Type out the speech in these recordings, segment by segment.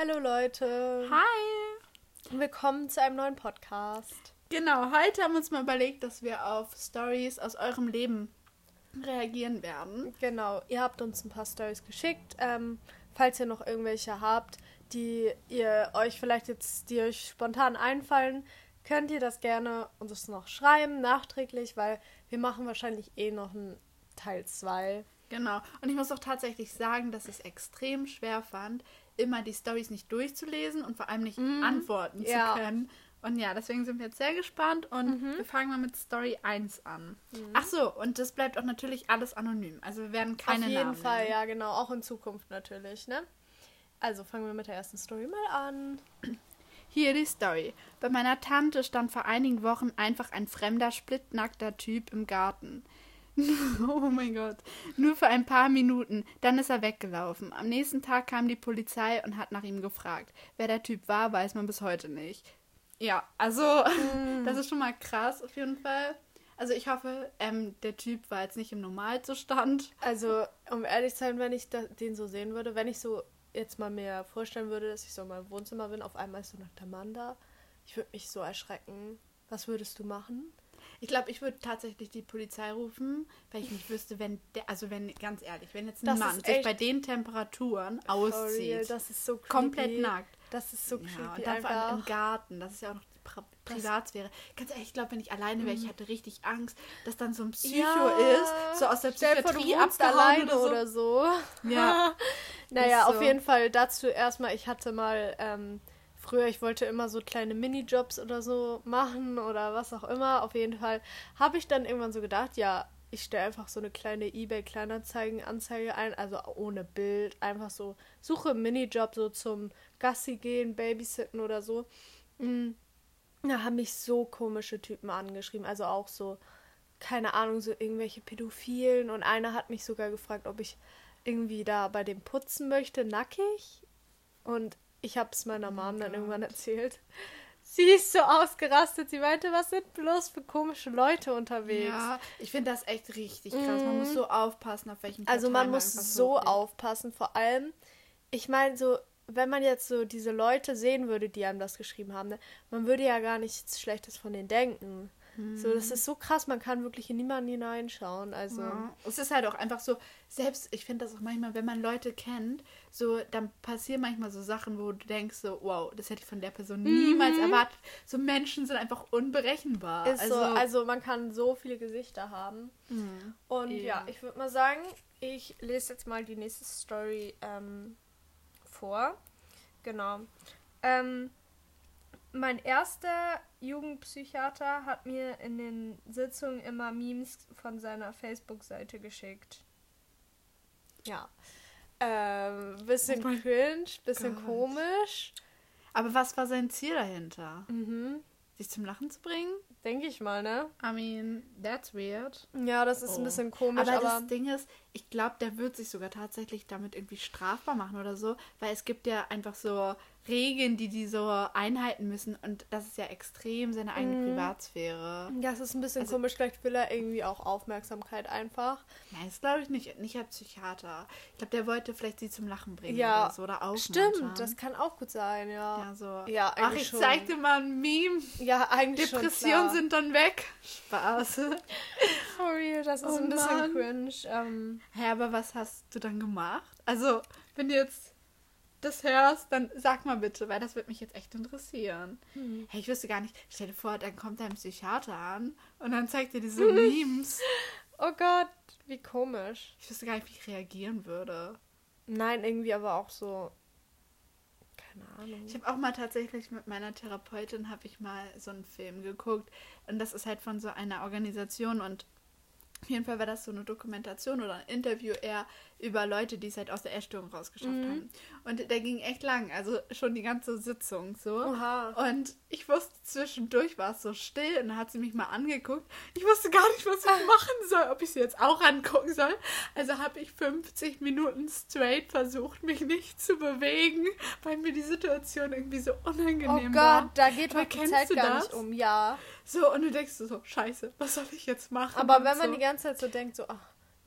Hallo Leute. Hi. Willkommen zu einem neuen Podcast. Genau, heute haben wir uns mal überlegt, dass wir auf Stories aus eurem Leben reagieren werden. Genau, ihr habt uns ein paar Stories geschickt. Ähm, falls ihr noch irgendwelche habt, die ihr euch vielleicht jetzt, die euch spontan einfallen, könnt ihr das gerne uns noch schreiben, nachträglich, weil wir machen wahrscheinlich eh noch einen Teil 2. Genau. Und ich muss auch tatsächlich sagen, dass ich es extrem schwer fand, immer die Stories nicht durchzulesen und vor allem nicht Mhm. antworten Ja. zu können. Und ja, deswegen sind wir jetzt sehr gespannt und Mhm. wir fangen mal mit Story 1 an. Ach so, und das bleibt auch natürlich alles anonym. Also wir werden keine Auf jeden Namen Fall, nennen. ja, genau. Auch in Zukunft natürlich, ne? Also fangen wir mit der ersten Story mal an. Hier die Story. Bei meiner Tante stand vor einigen Wochen einfach ein fremder, splittnackter Typ im Garten. oh mein Gott. Nur für ein paar Minuten. Dann ist er weggelaufen. Am nächsten Tag kam die Polizei und hat nach ihm gefragt. Wer der Typ war, weiß man bis heute nicht. Ja, also, das ist schon mal krass auf jeden Fall. Also ich hoffe, ähm, der Typ war jetzt nicht im Normalzustand. Also, um ehrlich zu sein, wenn ich da, den so sehen würde, wenn ich so jetzt mal mir vorstellen würde, dass ich so in meinem Wohnzimmer bin, auf einmal ist so nackter Mann da, ich würde mich so erschrecken. Was würdest du machen? Ich glaube, ich würde tatsächlich die Polizei rufen, weil ich nicht wüsste, wenn der, also wenn, ganz ehrlich, wenn jetzt ein Das Mann sich bei den Temperaturen For real, auszieht, das ist so creepy. komplett nackt. Das ist so Ja, creepy und dann vor allem im. Garten, das ist ja auch noch die Pri Privatsphäre. Ganz ehrlich, ich glaube, wenn ich alleine wäre, ich hätte richtig Angst, dass dann so ein Psycho Mhm. Ja. ist, so aus der Psychiatrie abgehauen alleine oder so. oder so. Ja. Naja, so. auf jeden Fall dazu erstmal, ich hatte mal ähm, früher, ich wollte immer so kleine Minijobs oder so machen oder was auch immer. Auf jeden Fall habe ich dann irgendwann so gedacht, ja, ich stelle einfach so eine kleine eBay-Kleinanzeigen-Anzeige ein, also ohne Bild, einfach so, suche Minijob so zum Gassi gehen, Babysitten oder so. Mm. Da haben mich so komische Typen angeschrieben, also auch so, keine Ahnung, so irgendwelche Pädophilen und einer hat mich sogar gefragt, ob ich irgendwie da bei dem putzen möchte, nackig. Und ich habe es meiner Mom dann irgendwann erzählt. Sie ist so ausgerastet. Sie meinte, was sind bloß für komische Leute unterwegs? Ja, ich finde das echt richtig krass. Man muss so aufpassen, auf welchen Mhm. Also man muss so hochlädt. aufpassen. Vor allem, ich meine so, wenn man jetzt so diese Leute sehen würde, die einem das geschrieben haben, ne, man würde ja gar nichts Schlechtes von denen denken. So, das ist so krass, man kann wirklich in niemanden hineinschauen. Also, Ja. Es ist halt auch einfach so, selbst, ich finde das auch manchmal, wenn man Leute kennt, so, dann passieren manchmal so Sachen, wo du denkst so, wow, das hätte ich von der Person niemals erwartet. So Menschen sind einfach unberechenbar. ist so, also man kann so viele Gesichter haben. Mhm. Und Eben. ja, ich würde mal sagen, ich lese jetzt mal die nächste Story ähm, vor. Genau. Ähm, mein erster Jugendpsychiater hat mir in den Sitzungen immer Memes von seiner Facebook-Seite geschickt. Ja. Ähm, bisschen Oh cringe, bisschen Gott. komisch. Aber was war sein Ziel dahinter? Mhm. Sich zum Lachen zu bringen? Denke ich mal, ne? I mean, that's weird. Ja, das ist Oh. ein bisschen komisch, aber, aber, das Ding ist, ich glaube, der wird sich sogar tatsächlich damit irgendwie strafbar machen oder so, weil es gibt ja einfach so Regeln, die die so einhalten müssen und das ist ja extrem seine eigene Mhm. Privatsphäre. ja, es ist ein bisschen Also- komisch. Vielleicht will er irgendwie auch Aufmerksamkeit einfach. Nein, das glaube ich nicht, nicht als Psychiater. Ich glaube, der wollte vielleicht sie zum Lachen bringen Ja, oder so oder aufmuntern. Stimmt, das kann auch gut sein, ja. ja, so. Ja, Ach, ich schon. zeig dir mal ein Meme. Ja, eigentlich Depressionen sind dann weg. Spaß. Real, das ist Oh ein bisschen Mann. cringe. Ähm, Hä, aber was hast du dann gemacht? Also, wenn du jetzt das hörst, dann sag mal bitte, weil das würde mich jetzt echt interessieren. Hey, ich wüsste gar nicht, stell dir vor, dann kommt ein Psychiater an und dann zeigt dir diese Memes. oh Gott, wie komisch. Ich wüsste gar nicht, wie ich reagieren würde. Nein, irgendwie aber auch so. Keine Ahnung. Ich habe auch mal tatsächlich mit meiner Therapeutin habe ich mal so einen Film geguckt und das ist halt von so einer Organisation und auf jeden Fall war das so eine Dokumentation oder ein Interview eher über Leute, die es halt aus der Essstörung rausgeschafft Mhm. haben. Und der ging echt lang, also schon die ganze Sitzung so. Oha. Und ich wusste, zwischendurch war es so still und dann hat sie mich mal angeguckt. Ich wusste gar nicht, was ich machen soll, ob ich sie jetzt auch angucken soll. Also habe ich 50 Minuten straight versucht, mich nicht zu bewegen, weil mir die Situation irgendwie so Oh unangenehm Gott, war. da geht doch die Zeit gar das? nicht um. Ja. So, und du denkst so, scheiße, was soll ich jetzt machen? Aber wenn man so. die ganze Zeit so denkt, so, ach,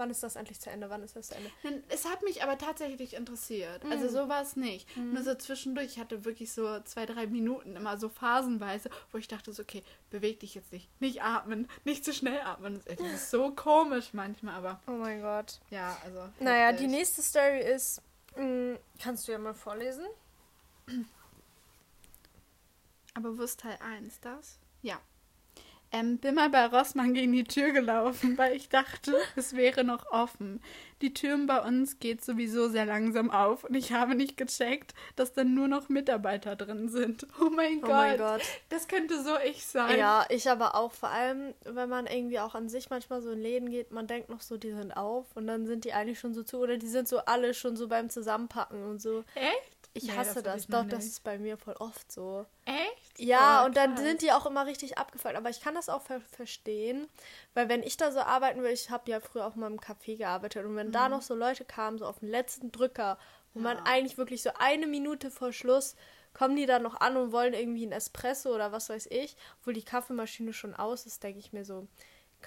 Wann ist das endlich zu Ende? Wann ist das zu Ende? Es hat mich aber tatsächlich interessiert. Also Mhm. so war es nicht. Nur so zwischendurch, ich hatte wirklich so zwei, drei Minuten immer so phasenweise, wo ich dachte so, okay, beweg dich jetzt nicht. Nicht atmen, nicht zu schnell atmen. Das ist so komisch manchmal, aber Oh mein Gott. ja, also. Naja, die heftig. nächste Story ist. Mh, kannst du ja mal vorlesen? Aber wo ist Teil 1 das? Ja. Ähm, bin mal bei Rossmann gegen die Tür gelaufen, weil ich dachte, es wäre noch offen. Die Türen bei uns geht sowieso sehr langsam auf und ich habe nicht gecheckt, dass dann nur noch Mitarbeiter drin sind. Oh mein Oh Gott. mein Gott. Das könnte so ich sein. Ja, ich aber auch. Vor allem, wenn man irgendwie auch an sich manchmal so in Läden geht, man denkt noch so, die sind auf und dann sind die eigentlich schon so zu oder die sind so alle schon so beim Zusammenpacken und so. Echt? Ich Nee, hasse das. ich noch Doch, das nicht. ist bei mir voll oft so. Echt? Ja, Oh, und dann krass. sind die auch immer richtig abgefuckt. Aber ich kann das auch ver verstehen, weil wenn ich da so arbeiten will, ich habe ja früher auch mal im Café gearbeitet und wenn da noch so Leute kamen, so auf den letzten Drücker, wo man Ja. eigentlich wirklich so eine Minute vor Schluss kommen die dann noch an und wollen irgendwie einen Espresso oder was weiß ich, obwohl die Kaffeemaschine schon aus ist, denke ich mir so,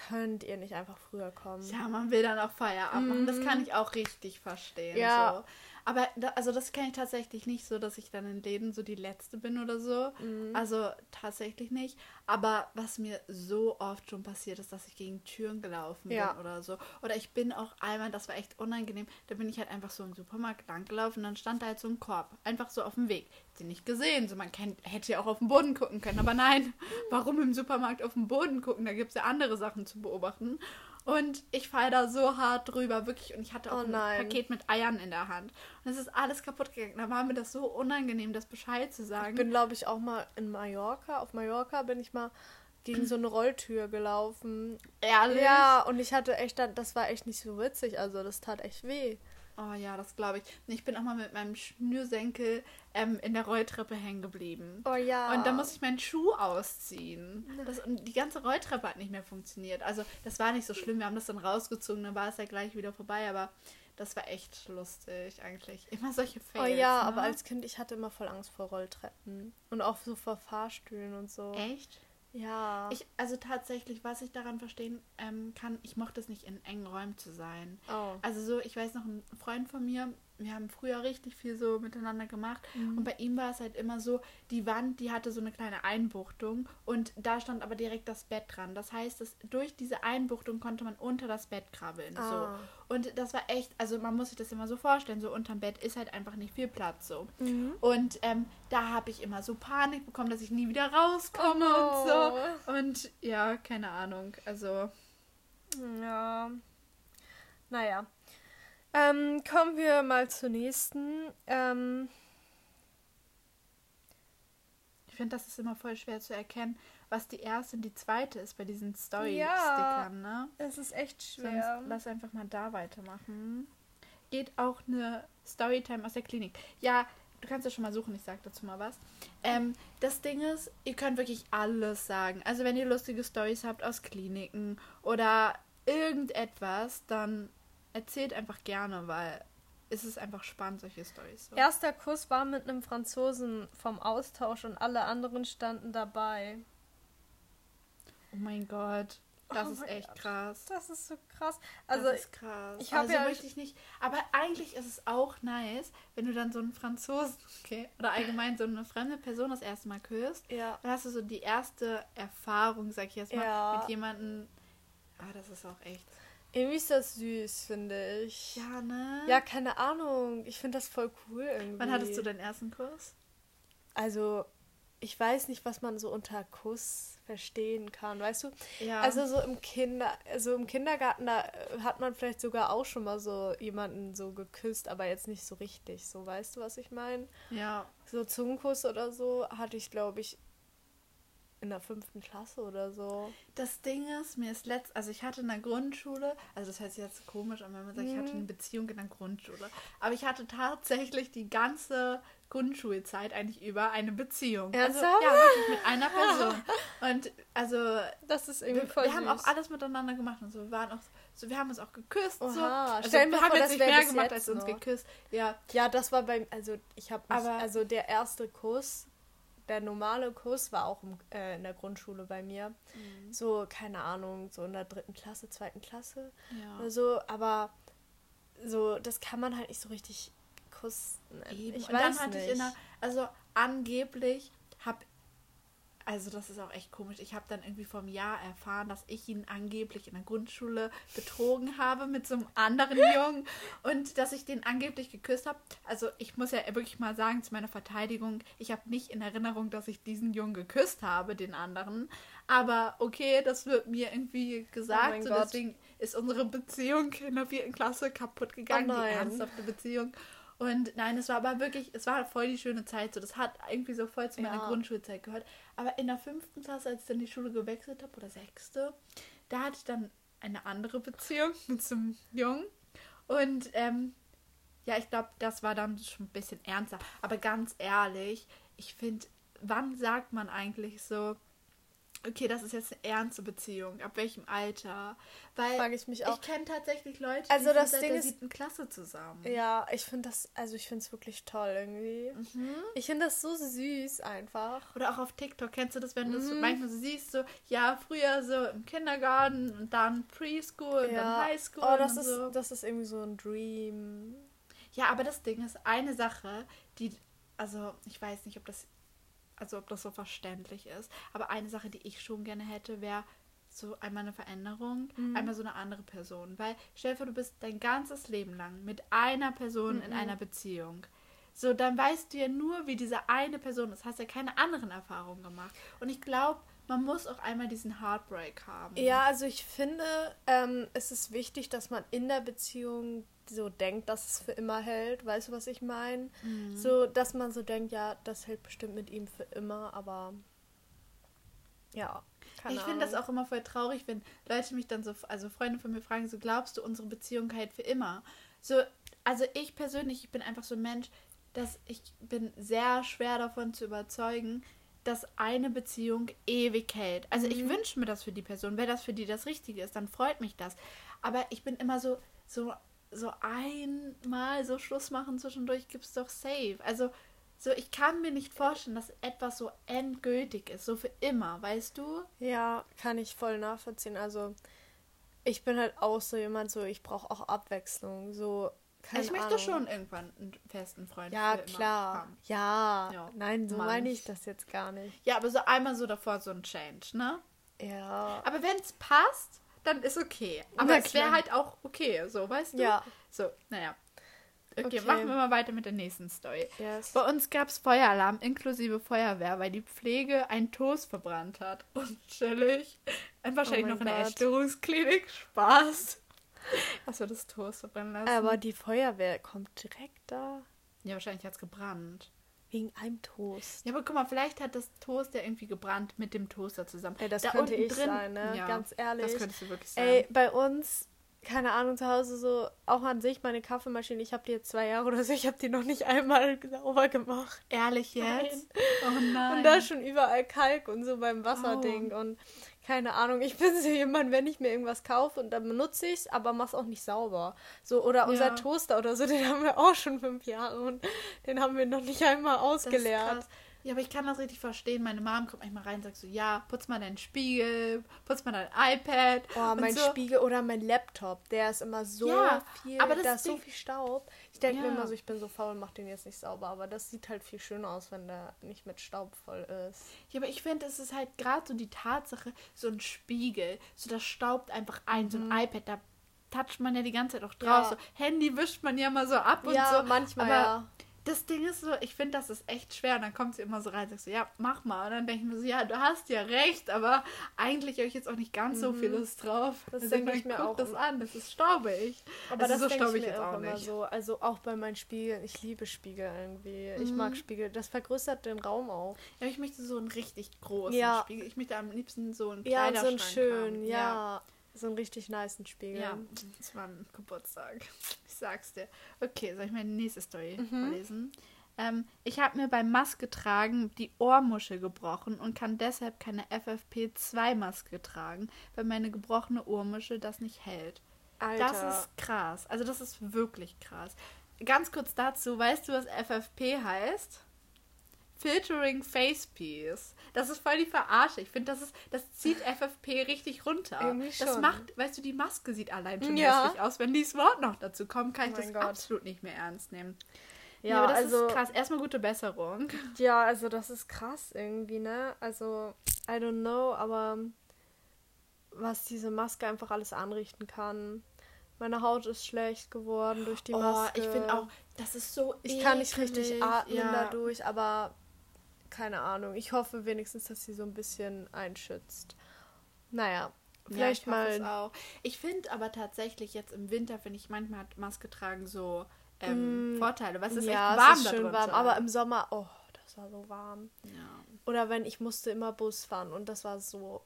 könnt ihr nicht einfach früher kommen? Ja, man will dann auch Feierabend machen. Das kann ich auch richtig verstehen. Mhm. Ja. So. Aber da, also das kenne ich tatsächlich nicht so, dass ich dann in Läden so die Letzte bin oder so. Mhm. Also tatsächlich nicht. Aber was mir so oft schon passiert ist, dass ich gegen Türen gelaufen bin Ja. oder so. Oder ich bin auch einmal, das war echt unangenehm, da bin ich halt einfach so im Supermarkt lang gelaufen und dann stand da halt so ein Korb. Einfach so auf dem Weg. Den nicht gesehen. So, man kennt, hätte ja auch auf den Boden gucken können. Aber nein, warum im Supermarkt auf den Boden gucken? Da gibt es ja andere Sachen zu beobachten. Und ich falle da so hart drüber, wirklich. Und ich hatte auch Oh ein. Paket mit Eiern in der Hand. Und es ist alles kaputt gegangen. Da war mir das so unangenehm, das Bescheid zu sagen. Ich bin, glaube ich, auch mal in Mallorca. Auf Mallorca bin ich mal gegen so eine Rolltür gelaufen. ehrlich. Ja, und ich hatte echt, dann- das war echt nicht so witzig. Also, das tat echt weh. Oh ja, das glaube ich. Ich bin auch mal mit meinem Schnürsenkel ähm, in der Rolltreppe hängen geblieben. Oh ja. Und dann musste ich meinen Schuh ausziehen. Das, und die ganze Rolltreppe hat nicht mehr funktioniert. Also das war nicht so schlimm. Wir haben das dann rausgezogen, dann war es ja gleich wieder vorbei. Aber das war echt lustig eigentlich. Immer solche Oh Fails. ja, ne? aber als Kind, ich hatte immer voll Angst vor Rolltreppen. Und auch so vor Fahrstühlen und so. Echt? Ja. Ich, also tatsächlich, was ich daran verstehen ähm, kann, ich mochte es nicht in engen Räumen zu sein. oh. Also so, ich weiß noch, ein Freund von mir, wir haben früher richtig viel so miteinander gemacht Mhm. und bei ihm war es halt immer so, die Wand, die hatte so eine kleine Einbuchtung und da stand aber direkt das Bett dran. Das heißt, dass durch diese Einbuchtung konnte man unter das Bett krabbeln. Ah. So. Und das war echt, also man muss sich das immer so vorstellen, so unterm Bett ist halt einfach nicht viel Platz so. Mhm. Und ähm, da habe ich immer so Panik bekommen, dass ich nie wieder rauskomme Oh. und so. Und ja, keine Ahnung. Also, Ja. Naja. Ähm, kommen wir mal zur nächsten. Ähm, ich finde, das ist immer voll schwer zu erkennen, was die erste und die zweite ist bei diesen Story-Stickern, ne? es ist echt Sonst lass einfach mal da weitermachen. Geht auch eine Storytime aus der Klinik. Ja, du kannst ja schon mal suchen, ich sag dazu mal was. Ähm, das Ding ist, ihr könnt wirklich alles sagen. Also wenn ihr lustige Stories habt aus Kliniken oder irgendetwas, dann erzählt einfach gerne, weil es ist einfach spannend, solche Stories. So. Erster Kuss war mit einem Franzosen vom Austausch und alle anderen standen dabei. Oh mein Gott. Das Oh ist echt Gott. krass. Das ist so krass. Also, das ist krass. ich hab also ja- möchte ich nicht. Aber eigentlich ist es auch nice, wenn du dann so einen Franzosen, okay, oder allgemein so eine fremde Person das erste Mal küsst. ja. Dann hast du so die erste Erfahrung, sag ich jetzt mal, Ja. mit jemandem. Ah, das ist auch echt. Irgendwie ist das süß, finde ich. Ja, ne? Ja, keine Ahnung. Ich finde das voll cool irgendwie. Wann hattest du deinen ersten Kurs? Also, ich weiß nicht, was man so unter Kuss verstehen kann, weißt du? Ja. Also so im Kinder, also im Kindergarten, da äh, hat man vielleicht sogar auch schon mal so jemanden so geküsst, aber jetzt nicht so richtig, so weißt du, was ich meine? ja. So Zungenkuss oder so hatte ich, glaube ich, in der fünften Klasse oder so. Das Ding ist, mir ist letzt, also ich hatte in der Grundschule, also das hört sich jetzt komisch an, wenn man sagt, ich hatte Mhm. eine Beziehung in der Grundschule, aber ich hatte tatsächlich die ganze Grundschulzeit eigentlich über eine Beziehung. Also, Ernsthaft? ja, wirklich mit einer Person. Und also Das ist wir, irgendwie voll wir haben auch alles miteinander gemacht und so. Wir waren auch so, wir haben uns auch geküsst. so. Oha, Also, stell wir vor, haben jetzt das nicht mehr gemacht, als uns noch. geküsst. Ja, Ja, das war beim, also ich habe Aber- also der erste Kuss, der normale Kurs war auch im, äh, in der Grundschule bei mir. Mhm. So, keine Ahnung, so in der dritten Klasse, zweiten Klasse Ja. oder so. Aber so, das kann man halt nicht so richtig Kuss nennen. Eben. Ich und weiß dann hatte nicht. ich in der, also angeblich also das ist auch echt komisch, ich habe dann irgendwie vom Jahr erfahren, dass ich ihn angeblich in der Grundschule betrogen habe mit so einem anderen Jungen und dass ich den angeblich geküsst habe. Also ich muss ja wirklich mal sagen zu meiner Verteidigung, ich habe nicht in Erinnerung, dass ich diesen Jungen geküsst habe, den anderen. Aber okay, das wird mir irgendwie Oh gesagt. mein so Gott. deswegen ist unsere Beziehung in der vierten Klasse kaputt gegangen, Oh die ernsthafte Beziehung. Und nein, es war aber wirklich, es war voll die schöne Zeit. So, das hat irgendwie so voll zu meiner Ja. Grundschulzeit gehört. Aber in der fünften Klasse, als ich dann die Schule gewechselt habe, oder sechste, da hatte ich dann eine andere Beziehung mit so einem Jungen. Und ähm, ja, ich glaube, das war dann schon ein bisschen ernster. Aber ganz ehrlich, ich finde, wann sagt man eigentlich so, okay, das ist jetzt eine ernste Beziehung? Ab welchem Alter? Weil Frage ich mich auch. ich kenne tatsächlich Leute, Also die das sind seit Ding der siebten Klasse zusammen. Ja, ich finde das, also ich finde es wirklich toll irgendwie. Mhm. Ich finde das so süß einfach. Oder auch auf TikTok, kennst du das, wenn du es Mhm. manchmal so siehst, so, ja, früher so im Kindergarten und dann Preschool und dann Highschool Oh, das und ist, so. das ist irgendwie so ein Dream. Ja, aber das Ding ist, eine Sache, die, also ich weiß nicht, ob das, also ob das so verständlich ist, aber eine Sache, die ich schon gerne hätte, wäre so einmal eine Veränderung, Mhm. einmal so eine andere Person. Weil, stell dir vor, du bist dein ganzes Leben lang mit einer Person in Mhm. einer Beziehung. So, dann weißt du ja nur, wie diese eine Person ist. Hast ja keine anderen Erfahrungen gemacht. Und ich glaube, man muss auch einmal diesen Heartbreak haben. Ja, also ich finde, ähm, es ist wichtig, dass man in der Beziehung so denkt, dass es für immer hält. Weißt du, was ich meine? Mhm. So, dass man so denkt, ja, das hält bestimmt mit ihm für immer, aber ja. Keine ich finde das auch immer voll traurig, wenn Leute mich dann so, also Freunde von mir fragen, so glaubst du, unsere Beziehung hält für immer? So, also ich persönlich, ich bin einfach so ein Mensch, dass ich bin sehr schwer davon zu überzeugen, dass eine Beziehung ewig hält. Also ich Mhm. wünsche mir das für die Person. Wenn das für die das Richtige ist, dann freut mich das. Aber ich bin immer so, so, so einmal so Schluss machen zwischendurch gibt's doch safe. Also so, ich kann mir nicht vorstellen, dass etwas so endgültig ist, so für immer, weißt du? Ja, kann ich voll nachvollziehen. Also, ich bin halt auch so jemand, so, ich brauche auch Abwechslung. So, keine ich möchte Ahnung. schon irgendwann einen festen Freund Ja, klar. haben. Ja. Ja, Nein, so Mann. meine ich das jetzt gar nicht. Ja, aber so einmal so davor so ein Change, ne? Ja. Aber wenn es passt, dann ist okay. Aber es wäre halt auch okay, so, weißt du? Ja. So, naja. Okay, Okay. machen wir mal weiter mit der nächsten Story. Yes. Bei uns gab es Feueralarm inklusive Feuerwehr, weil die Pflege einen Toast verbrannt hat. Und chillig. Und wahrscheinlich Oh noch in der. Essstörungsklinik. Spaß. Hast du das Toast verbrennen lassen? Aber die Feuerwehr kommt direkt da. ja, wahrscheinlich hat es gebrannt. Wegen einem Toast. Ja, aber guck mal, vielleicht hat das Toast ja irgendwie gebrannt mit dem Toaster zusammen. Ey, das Da könnte ich sein, ne? Ja, Ganz ehrlich. Das könntest du wirklich sein. Ey, bei uns, keine Ahnung, zu Hause so, auch an sich meine Kaffeemaschine, ich habe die jetzt zwei Jahre oder so, ich habe die noch nicht einmal sauber gemacht. Ehrlich jetzt? Oh nein. Und da ist schon überall Kalk und so beim Wasserding Oh. und keine Ahnung, ich bin so jemand, wenn ich mir irgendwas kaufe und dann benutze ich es, aber mach's auch nicht sauber. So, oder unser Ja. Toaster oder so, den haben wir auch schon fünf Jahre und den haben wir noch nicht einmal ausgeleert. Ja, aber ich kann das richtig verstehen. Meine Mom kommt manchmal rein und sagt so, ja, putz mal deinen Spiegel, putz mal dein iPad. Oh, mein so. Spiegel oder mein Laptop, der ist immer so Ja, viel, aber das da ist so viel Staub. Ich denke mir Ja. immer so, ich bin so faul, mach den jetzt nicht sauber, aber das sieht halt viel schöner aus, wenn der nicht mit Staub voll ist. Ja, aber ich finde, es ist halt gerade so die Tatsache, so ein Spiegel, so das staubt einfach ein, so ein iPad, da toucht man ja die ganze Zeit auch drauf. Mhm. Ja. So, Handy wischt man ja mal so ab und ja, so. manchmal aber ja. Das Ding ist so, ich finde, das ist echt schwer. Und dann kommt sie immer so rein und sagt so, ja, mach mal. Und dann denke ich mir so, ja, du hast ja recht, aber eigentlich habe ich jetzt auch nicht ganz so viel Lust drauf. Mhm. Das Also denke ich meine, mir auch das an, das ist staubig. Aber Also das so denke staubig ich mir auch immer so. Also auch bei meinen Spiegeln. Ich liebe Spiegel irgendwie. Ich Mhm. mag Spiegel. Das vergrößert den Raum auch. Ja, ich möchte so einen richtig großen Ja. Spiegel. Ich möchte am liebsten so einen Ja, so einen schön, haben. ja. So einen richtig niceen Spiegel. Ja, das war ein Geburtstag. Ich sag's dir. Okay, soll ich meine nächste Story Mhm. vorlesen? Ähm, ich habe mir beim Maske tragen die Ohrmuschel gebrochen und kann deshalb keine FFP2-Maske tragen, weil meine gebrochene Ohrmuschel das nicht hält. Alter. Das ist krass. Also das ist wirklich krass. Ganz kurz dazu, weißt du, was FFP heißt? Filtering Face Piece. Das ist voll die Verarsche. Ich finde, das ist, das zieht FFP richtig runter. Irgendwie Das schon. macht, weißt du, die Maske sieht allein schon Ja. hässlich aus. Wenn dieses Wort noch dazu kommt, kann Oh ich das mein Gott. absolut nicht mehr ernst nehmen. Ja, aber das also, ist krass. Erstmal gute Besserung. ja, also das ist krass irgendwie, ne? Also, I don't know, aber was diese Maske einfach alles anrichten kann. Meine Haut ist schlecht geworden durch die oh, Maske. ich finde auch, das ist so Ich kann nicht eklig. richtig atmen ja. dadurch, aber keine Ahnung. Ich hoffe wenigstens, dass sie so ein bisschen einschützt. Naja, vielleicht ja, ich mal. Ich finde aber tatsächlich jetzt im Winter, finde ich manchmal hat Maske tragen so ähm, Mm, Vorteile. Was ist ja, echt warm es ist schön warm. Aber im Sommer, oh, das war so warm. ja. Oder wenn ich musste immer Bus fahren und das war so,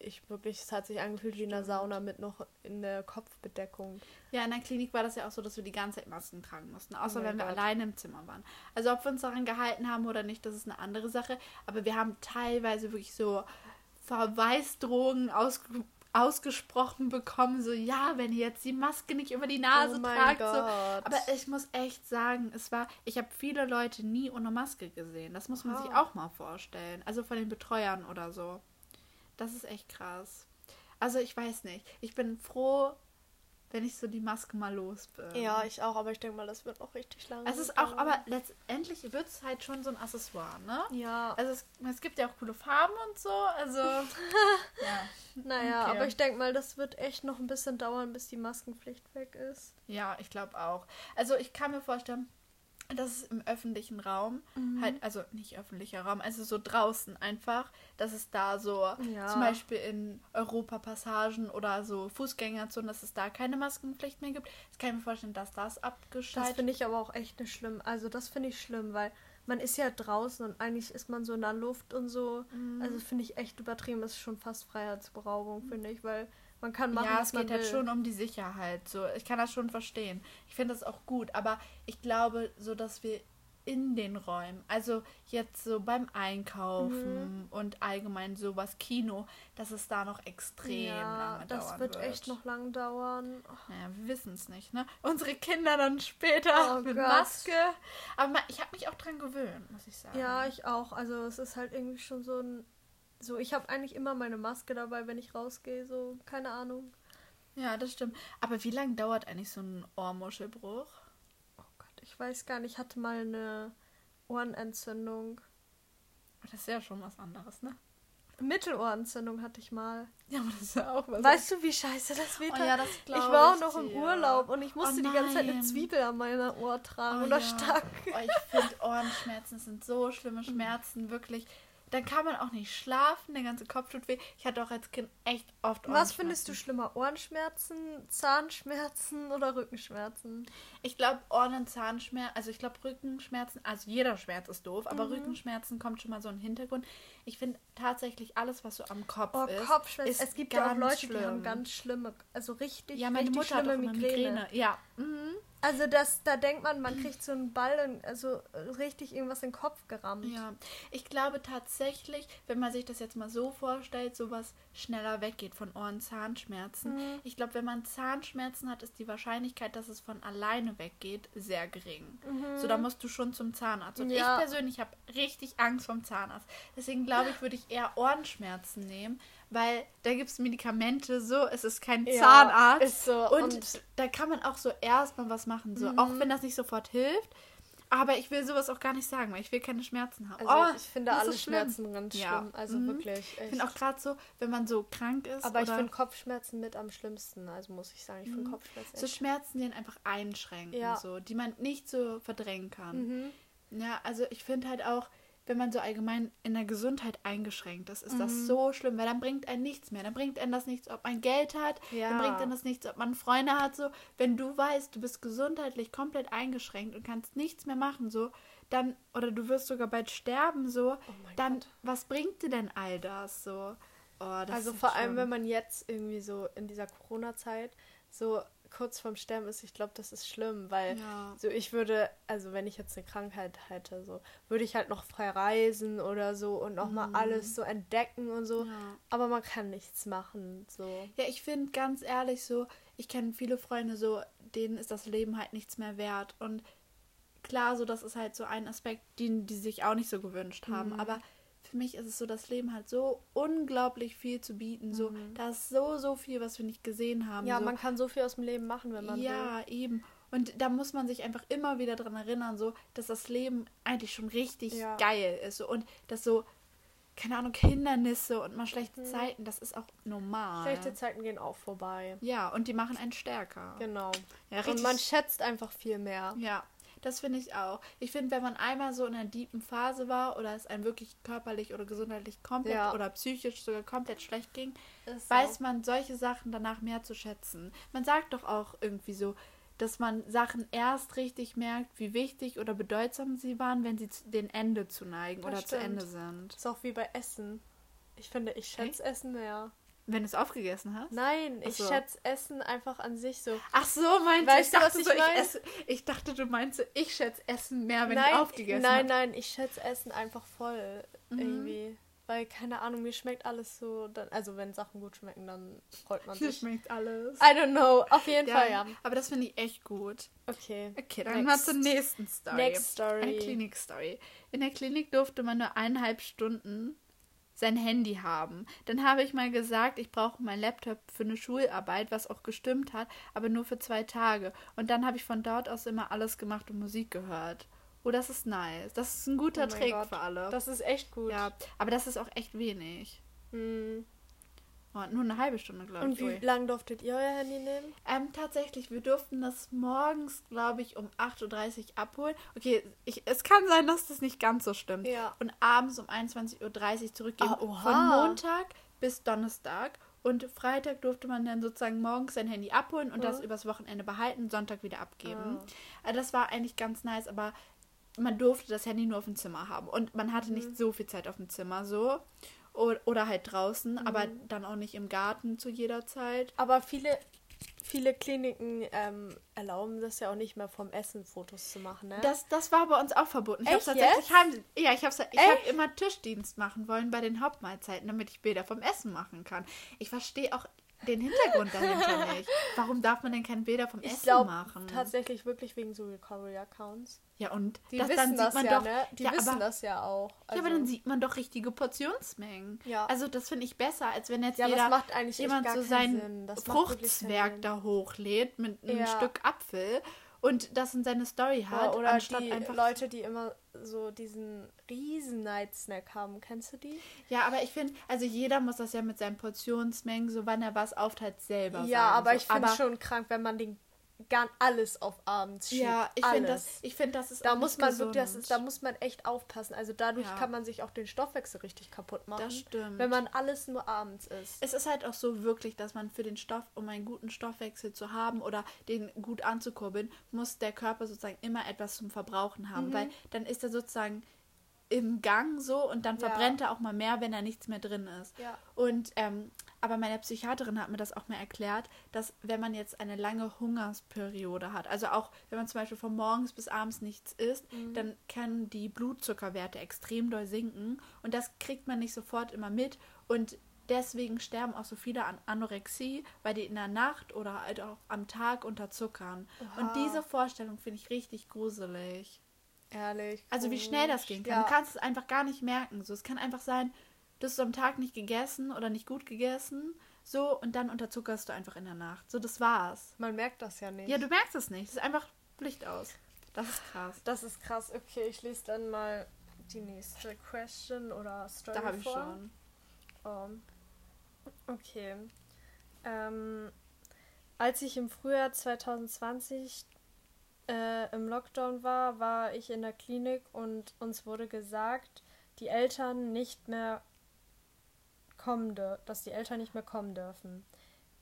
ich wirklich, es hat sich angefühlt wie in der. Sauna mit noch in der Kopfbedeckung. ja, in der Klinik war das ja auch so, dass wir die ganze Zeit Masken tragen mussten, außer Oh wenn wir Gott. alleine im Zimmer waren. Also ob wir uns daran gehalten haben oder nicht, das ist eine andere Sache. Aber wir haben teilweise wirklich so Verweisdrogen ausge ausgesprochen bekommen, so ja, wenn ihr jetzt die Maske nicht über die Nase oh tragt, so aber ich muss echt sagen, es war, ich habe viele Leute nie ohne Maske gesehen. Das muss man sich Wow. auch mal vorstellen. Also von den Betreuern oder so. Das ist echt krass. Also ich weiß nicht. Ich bin froh, wenn ich so die Maske mal los bin. ja, ich auch, aber ich denke mal, das wird noch richtig lange. Es ist auch, aber letztendlich wird es halt schon so ein Accessoire, ne? Ja, Also es, es gibt ja auch coole Farben und so, also ja. naja, okay. aber ich denke mal, das wird echt noch ein bisschen dauern, bis die Maskenpflicht weg ist. Ja, ich glaube auch. Also ich kann mir vorstellen, dass es im öffentlichen Raum, Mhm. halt, also nicht öffentlicher Raum, also so draußen einfach, dass es da so Ja. zum Beispiel in Europapassagen oder so Fußgängerzonen, dass es da keine Maskenpflicht mehr gibt. Das kann ich mir vorstellen, dass das Das abgeschaltet finde ich aber auch echt nicht schlimm. Also das finde ich schlimm, weil man ist ja draußen und eigentlich ist man so in der Luft und so. Mhm. Also finde ich echt übertrieben. Das ist schon fast Freiheitsberaubung, finde ich, weil man kann machen, ja, es geht halt schon um die Sicherheit. So, ich kann das schon verstehen. Ich finde das auch gut, aber ich glaube, so dass wir in den Räumen, also jetzt so beim Einkaufen Mhm. und allgemein sowas Kino, dass es da noch extrem ja, lange das dauern wird wird. echt noch lang dauern. Naja, wir wissen es nicht, ne? Unsere Kinder dann später Oh mit Gott. Maske. Aber ich habe mich auch dran gewöhnt, muss ich sagen. Ja, ich auch. Also es ist halt irgendwie schon so ein. So, ich habe eigentlich immer meine Maske dabei, wenn ich rausgehe. So, keine Ahnung. ja, das stimmt. Aber wie lange dauert eigentlich so ein Ohrmuschelbruch? Oh Gott, ich weiß gar nicht. Ich hatte mal eine Ohrenentzündung. Das ist ja schon was anderes, ne? Mittelohrentzündung hatte ich mal. Ja, aber das ist ja auch was Weißt du, wie scheiße das wird? Oh ja, das ich glaub war auch ich noch im. Urlaub und ich musste Oh die ganze Zeit eine. Zwiebel an meiner Ohr tragen Oh oder ja. Stack. Oh, ich finde Ohrenschmerzen sind so schlimme Schmerzen, wirklich. Dann kann man auch nicht schlafen, der ganze Kopf tut weh. Ich hatte auch als Kind echt oft Ohrenschmerzen. Was findest du schlimmer? Ohrenschmerzen, Zahnschmerzen oder Rückenschmerzen? Ich glaube Ohren- und Zahnschmerzen, also ich glaube Rückenschmerzen, also jeder Schmerz ist doof, aber Mhm. Rückenschmerzen kommt schon mal so in den Hintergrund. Ich finde tatsächlich alles, was so am Kopf Oh, ist, Kopfschmerzen. ist Es gibt ja auch Leute, die schlimm. haben ganz schlimme, also richtig, Ja, meine richtig Mutter hat auch schlimme Migräne. Migräne. Ja. Mhm. Also das, da denkt man, man kriegt so einen Ball, in, also richtig irgendwas in den Kopf gerammt. Ja, ich glaube tatsächlich, wenn man sich das jetzt mal so vorstellt, sowas schneller weggeht von Ohren-Zahnschmerzen. Mhm. Ich glaube, wenn man Zahnschmerzen hat, ist die Wahrscheinlichkeit, dass es von alleine weggeht, sehr gering. So, da musst du schon zum Zahnarzt. Und Mhm. Ja. ich persönlich habe richtig Angst vom Zahnarzt. Deswegen glaube ich, würde ich eher Ohrenschmerzen nehmen, weil da gibt es Medikamente, so, es ist kein Ja, Zahnarzt. ist so. Und, Und- da kann man auch so erstmal was machen, so, Mhm. auch wenn das nicht sofort hilft. Aber ich will sowas auch gar nicht sagen, weil ich will keine Schmerzen haben. Also Oh, ich finde alle. Schmerzen ganz Ja. schlimm. Also Mhm. wirklich. Ich Echt. finde auch gerade so, wenn man so krank ist. Aber ich finde Kopfschmerzen mit am schlimmsten. Also muss ich sagen, ich finde Mhm. Kopfschmerzen so. Schmerzen, die einen einfach einschränken, Ja. so, die man nicht so verdrängen kann. Mhm. Ja, also ich finde halt auch, wenn man so allgemein in der Gesundheit eingeschränkt ist, ist das Mhm. so schlimm, weil dann bringt einen nichts mehr. Dann bringt einen das nichts, ob man Geld hat, Ja. dann bringt einen das nichts, ob man Freunde hat, so. Wenn du weißt, du bist gesundheitlich komplett eingeschränkt und kannst nichts mehr machen, so, dann, oder du wirst sogar bald sterben, so, Oh dann, Gott. was bringt dir denn all das, so? Oh, das Also vor schlimm. allem, wenn man jetzt irgendwie so in dieser Corona-Zeit so kurz vorm Sterben ist, ich glaube, das ist schlimm, weil Ja. so ich würde, also wenn ich jetzt eine Krankheit hätte, so würde ich halt noch frei reisen oder so und noch mal Mhm. alles so entdecken und so, Ja. aber man kann nichts machen, so. Ja, ich finde ganz ehrlich so, ich kenne viele Freunde so, denen ist das Leben halt nichts mehr wert. Und klar, so das ist halt so ein Aspekt, den die sich auch nicht so gewünscht haben. Mhm. Aber für mich ist es so, das Leben hat so unglaublich viel zu bieten. So, Mhm. da ist so, so viel, was wir nicht gesehen haben. Ja, so. man kann so viel aus dem Leben machen, wenn man will. ja, eben. Und da muss man sich einfach immer wieder dran erinnern, so, dass das Leben eigentlich schon richtig Ja. geil ist. So, und dass so, keine Ahnung, Hindernisse und mal schlechte Mhm. Zeiten, das ist auch normal. Schlechte Zeiten gehen auch vorbei. ja, und die machen einen stärker. Genau. Ja, Und man schätzt einfach viel mehr. Ja, das finde ich auch. Ich finde, wenn man einmal so in einer deepen Phase war oder es einem wirklich körperlich oder gesundheitlich komplett Ja. oder psychisch sogar komplett schlecht ging, Ist weiß so. man solche Sachen danach mehr zu schätzen. Man sagt doch auch irgendwie so, dass man Sachen erst richtig merkt, wie wichtig oder bedeutsam sie waren, wenn sie zu dem Ende zu neigen Das oder zu stimmt. Ende sind. Ist auch wie bei Essen. Ich finde, ich schätze Essen mehr. Wenn du es aufgegessen hast? Nein, ich so. schätze Essen einfach an sich so. Ach so, meinst Weißt du, ich was dachte ich so, ich, esse, ich dachte, du meinst so, ich schätze Essen mehr, wenn nein, ich aufgegessen nein, habe. nein, ich schätze Essen einfach voll Mhm. irgendwie. Weil, keine Ahnung, mir schmeckt alles so. Dann, also, wenn Sachen gut schmecken, dann freut man Mir sich. schmeckt alles. I don't know. Auf jeden Ja, Fall, ja. Aber das finde ich echt gut. Okay. Okay, dann Next. mal zur nächsten Story. Next story. Eine Klinik-Story. In der Klinik durfte man nur eineinhalb Stunden sein Handy haben. Dann habe ich mal gesagt, ich brauche meinen Laptop für eine Schularbeit, was auch gestimmt hat, aber nur für zwei Tage. Und dann habe ich von dort aus immer alles gemacht und Musik gehört. Oh, das ist nice. Das ist ein guter Oh Trick Gott. für alle. Das ist echt gut. ja, aber das ist auch echt wenig. Hm. Oh, nur eine halbe Stunde, glaube Und ich. wie Ui. lange durftet ihr euer Handy nehmen? Ähm, tatsächlich, wir durften das morgens, glaube ich, um 8.30 Uhr abholen. Okay, ich, es kann sein, dass das nicht ganz so stimmt. Ja. Und abends um 21.30 Uhr zurückgeben. Ah, oha. von Montag bis Donnerstag. Und Freitag durfte man dann sozusagen morgens sein Handy abholen und das Mhm. übers Wochenende behalten, Sonntag wieder abgeben. Ah. Also das war eigentlich ganz nice, aber man durfte das Handy nur auf dem Zimmer haben. Und man hatte Mhm. nicht so viel Zeit auf dem Zimmer so. O- Oder halt draußen, aber Mhm. dann auch nicht im Garten zu jeder Zeit. Aber viele, viele Kliniken ähm, erlauben das ja auch nicht mehr vom Essen Fotos zu machen, ne? Das, das war bei uns auch verboten. Ich hab's Echt tatsächlich heim, ja, ich habe ich hab immer Tischdienst machen wollen bei den Hauptmahlzeiten, damit ich Bilder vom Essen machen kann. Ich verstehe auch den Hintergrund dahinter nicht. Warum darf man denn keine Bilder vom ich Essen glaube machen? tatsächlich wirklich wegen so Recovery-Accounts. Ja, und Die das, wissen dann sieht das man ja, doch. ne? Die ja, wissen aber, das ja auch. ja, aber Also- dann sieht man doch richtige Portionsmengen. Ja. Also das finde ich besser, als wenn jetzt Ja, jeder jemand so sein Fruchtzwerg da hochlädt mit einem. Stück Apfel und das in seine Story hat, Ja, oder anstatt die einfach Leute, die immer so diesen riesen Night-Snack haben. Kennst du die? Ja, aber ich finde, also jeder muss das ja mit seinen Portionsmengen, so wann er was aufteilt, selber Ja, sagen, aber so. ich finde es schon krank, wenn man den gar alles auf abends schiebt. Ja, ich finde das, ich finde das ist Da auch muss man gesund. wirklich, das ist, da muss man echt aufpassen. Also dadurch Ja. kann man sich auch den Stoffwechsel richtig kaputt machen. Das stimmt. Wenn man alles nur abends isst. es ist halt auch so wirklich, dass man für den Stoff, um einen guten Stoffwechsel zu haben oder den gut anzukurbeln, muss der Körper sozusagen immer etwas zum Verbrauchen haben, Mhm. weil dann ist er sozusagen im Gang so und dann Ja. verbrennt er auch mal mehr, wenn da nichts mehr drin ist. Ja. Und ähm, aber meine Psychiaterin hat mir das auch mal erklärt, dass wenn man jetzt eine lange Hungersperiode hat, also auch wenn man zum Beispiel von morgens bis abends nichts isst, Mhm. dann können die Blutzuckerwerte extrem doll sinken und das kriegt man nicht sofort immer mit und deswegen sterben auch so viele an Anorexie, weil die in der Nacht oder halt auch am Tag unterzuckern. Oha. Und diese Vorstellung finde ich richtig gruselig. Ehrlich. Also wie schnell das gehen kann. Ja. Du kannst es einfach gar nicht merken. So, es kann einfach sein, du hast am Tag nicht gegessen oder nicht gut gegessen, so und dann unterzuckerst du einfach in der Nacht. So, das war's. Man merkt das ja nicht. Ja, du merkst es nicht. Es ist einfach Licht aus. Das ist krass. das ist krass. Okay, ich lese dann mal die nächste Question oder Story Da habe ich schon. Oh. Okay. Ähm, als ich im Frühjahr 2020 äh, im Lockdown war, war ich in der Klinik und uns wurde gesagt, die Eltern nicht mehr kommen, dass die Eltern nicht mehr kommen dürfen.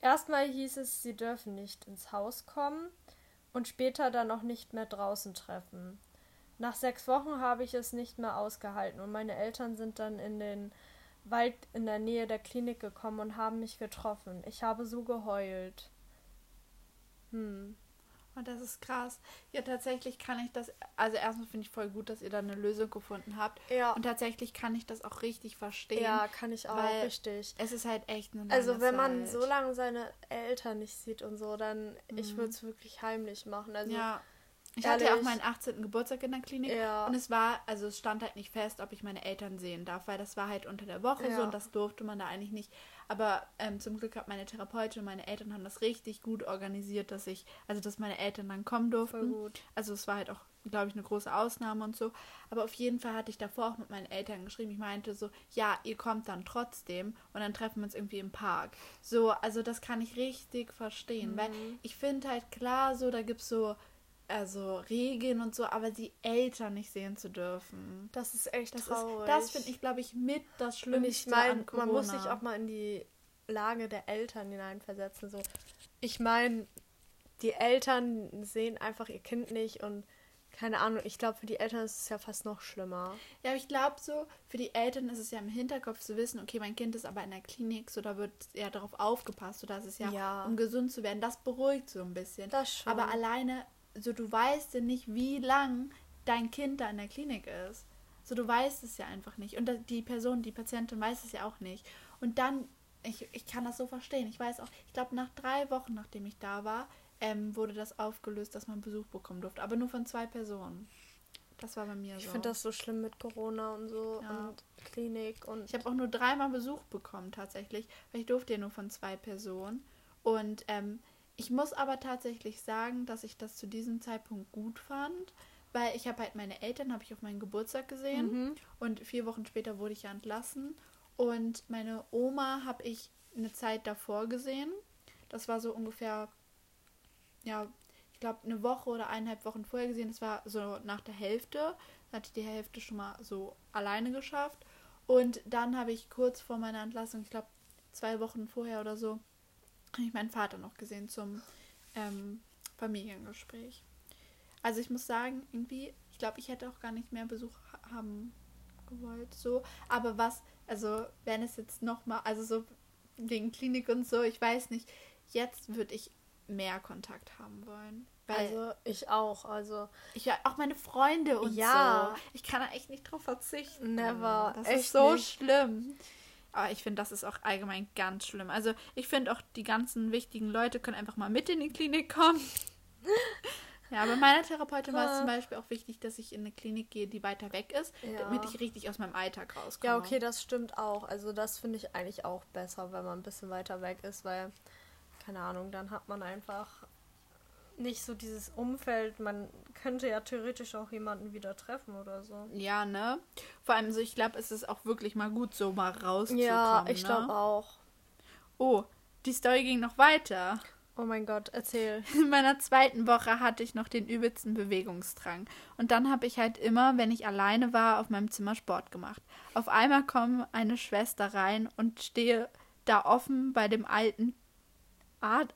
Erstmal hieß es, sie dürfen nicht ins Haus kommen und später dann auch nicht mehr draußen treffen. Nach sechs Wochen habe ich es nicht mehr ausgehalten und meine Eltern sind dann in den Wald in der Nähe der Klinik gekommen und haben mich getroffen. Ich habe so geheult. Hm. Und das ist krass. Ja, tatsächlich kann ich das. Also, erstmal finde ich voll gut, dass ihr da eine Lösung gefunden habt. Ja. Und tatsächlich kann ich das auch richtig verstehen. Ja, kann ich auch, richtig. Es ist halt echt eine Also wenn man Zeit. so lange seine Eltern nicht sieht und so, dann ich Mhm. würde es wirklich heimlich machen. Also Ja. Ich hatte ja auch meinen 18. Geburtstag in der Klinik Ja. und es war, also es stand halt nicht fest, ob ich meine Eltern sehen darf, weil das war halt unter der Woche so Ja. und das durfte man da eigentlich nicht. Aber ähm, zum Glück hat meine Therapeutin und meine Eltern haben das richtig gut organisiert, dass ich, also dass meine Eltern dann kommen durften. Also es war halt auch, glaube ich, eine große Ausnahme und so. Aber auf jeden Fall hatte ich davor auch mit meinen Eltern geschrieben. Ich meinte so, ja, ihr kommt dann trotzdem und dann treffen wir uns irgendwie im Park. So, also das kann ich richtig verstehen. Weil Mhm. ich finde halt klar, so, da gibt es so, also Regeln und so, aber die Eltern nicht sehen zu dürfen. Das ist echt Das, ist, traurig. das finde ich, glaube ich, mit das Und Schlimmste ich meine, an man muss sich auch mal in die Lage der Eltern hineinversetzen. So, ich meine, die Eltern sehen einfach ihr Kind nicht und keine Ahnung, ich glaube, für die Eltern ist es ja fast noch schlimmer. Ja, aber ich glaube so, für die Eltern ist es ja im Hinterkopf zu wissen, okay, mein Kind ist aber in der Klinik, so da wird ja darauf aufgepasst, so dass es ja, Ja. um gesund zu werden, das beruhigt so ein bisschen. Das schon. Aber alleine, so du weißt ja nicht, wie lang dein Kind da in der Klinik ist. So du weißt es ja einfach nicht. Und die Person, die Patientin weiß es ja auch nicht. Und dann, ich, ich kann das so verstehen. Ich weiß auch, ich glaube, nach drei Wochen, nachdem ich da war, ähm, wurde das aufgelöst, dass man Besuch bekommen durfte. Aber nur von zwei Personen. Das war bei mir ich so. finde das so schlimm mit Corona und so Ja. und Klinik und Ich habe auch nur dreimal Besuch bekommen tatsächlich, weil ich durfte ja nur von zwei Personen. Und ähm, ich muss aber tatsächlich sagen, dass ich das zu diesem Zeitpunkt gut fand, weil ich habe halt meine Eltern, habe ich auf meinen Geburtstag gesehen Mhm. und vier Wochen später wurde ich ja entlassen. Und meine Oma habe ich eine Zeit davor gesehen. Das war so ungefähr, ja, ich glaube, eine Woche oder eineinhalb Wochen vorher gesehen. Das war so nach der Hälfte. Da hatte ich die Hälfte schon mal so alleine geschafft. Und dann habe ich kurz vor meiner Entlassung, ich glaube, zwei Wochen vorher oder so, habe ich meinen Vater noch gesehen zum ähm, Familiengespräch. Also ich muss sagen, irgendwie, ich glaube, ich hätte auch gar nicht mehr Besuch ha- haben gewollt. So, aber was, also wenn es jetzt nochmal, also so wegen Klinik und so, ich weiß nicht, jetzt würde ich mehr Kontakt haben wollen. Also ich auch, also ich ja auch meine Freunde und Ja. so. Ich kann da echt nicht drauf verzichten. Never. Das Echt ist so nicht. schlimm. Aber ich finde, das ist auch allgemein ganz schlimm. Also ich finde auch, die ganzen wichtigen Leute können einfach mal mit in die Klinik kommen. Ja, bei meiner Therapeutin war es zum Beispiel auch wichtig, dass ich in eine Klinik gehe, die weiter weg ist, Ja. damit ich richtig aus meinem Alltag rauskomme. ja, okay, das stimmt auch. Also das finde ich eigentlich auch besser, wenn man ein bisschen weiter weg ist, weil keine Ahnung, dann hat man einfach nicht so dieses Umfeld. Man könnte ja theoretisch auch jemanden wieder treffen oder so. Ja, ne? Vor allem so, ich glaube, es ist auch wirklich mal gut, so mal rauszukommen. Ja, ich ne? glaube auch. Oh, die Story ging noch weiter. Oh mein Gott, erzähl. In meiner zweiten Woche hatte ich noch den übelsten Bewegungsdrang. Und dann habe ich halt immer, wenn ich alleine war, auf meinem Zimmer Sport gemacht. Auf einmal kommt eine Schwester rein und stehe da offen bei dem alten At